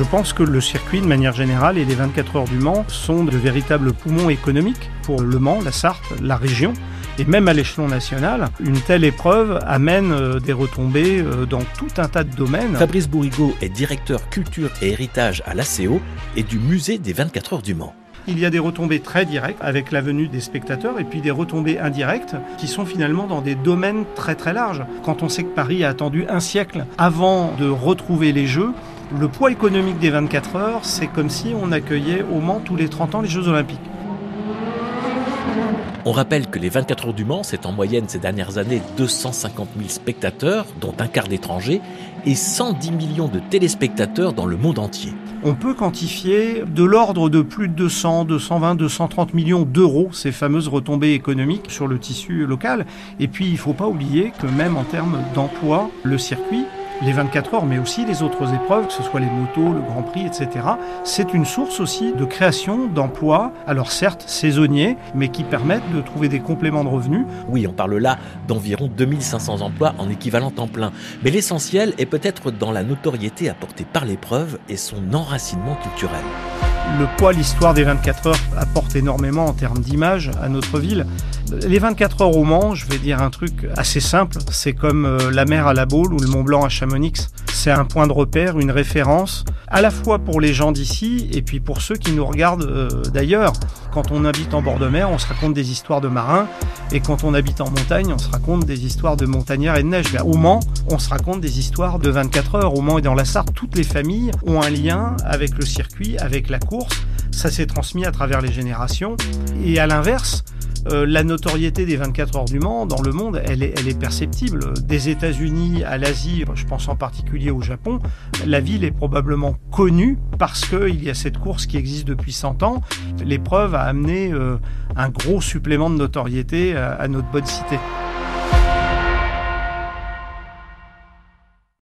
Je pense que le circuit, de manière générale, et les 24 heures du Mans sont de véritables poumons économiques pour le Mans, la Sarthe, la région. Et même à l'échelon national, une telle épreuve amène euh, des retombées euh, dans tout un tas de domaines. Fabrice Bourrigaud est directeur culture et héritage à l'ACO et du musée des 24 heures du Mans. Il y a des retombées très directes avec la venue des spectateurs et puis des retombées indirectes qui sont finalement dans des domaines très très larges. Quand on sait que Paris a attendu un siècle avant de retrouver les Jeux, le poids économique des 24 heures, c'est comme si on accueillait au Mans tous les 30 ans les Jeux Olympiques. On rappelle que les 24 heures du Mans, c'est en moyenne ces dernières années 250 000 spectateurs, dont un quart d'étrangers, et 110 millions de téléspectateurs dans le monde entier. On peut quantifier de l'ordre de plus de 200, 220, 230 millions d'euros ces fameuses retombées économiques sur le tissu local. Et puis il ne faut pas oublier que même en termes d'emploi, le circuit les 24 heures, mais aussi les autres épreuves, que ce soit les motos, le Grand Prix, etc. C'est une source aussi de création d'emplois, alors certes saisonniers, mais qui permettent de trouver des compléments de revenus. Oui, on parle là d'environ 2500 emplois en équivalent temps plein. Mais l'essentiel est peut-être dans la notoriété apportée par l'épreuve et son enracinement culturel. Le poids, l'histoire des 24 heures apporte énormément en termes d'image à notre ville. Les 24 heures au Mans, je vais dire un truc assez simple, c'est comme euh, la mer à la Baule ou le Mont Blanc à Chamonix. C'est un point de repère, une référence, à la fois pour les gens d'ici et puis pour ceux qui nous regardent euh, d'ailleurs. Quand on habite en bord de mer, on se raconte des histoires de marins, et quand on habite en montagne, on se raconte des histoires de montagnards et de neige. Au Mans, on se raconte des histoires de 24 heures. Au Mans et dans la Sarthe, toutes les familles ont un lien avec le circuit, avec la course. Ça s'est transmis à travers les générations. Et à l'inverse, euh, la notoriété des 24 heures du Mans dans le monde, elle est, perceptible. Des États-Unis à l'Asie, je pense en particulier au Japon, la ville est probablement connue parce qu'il y a cette course qui existe depuis 100 ans. L'épreuve a amené euh, un gros supplément de notoriété à, à notre bonne cité.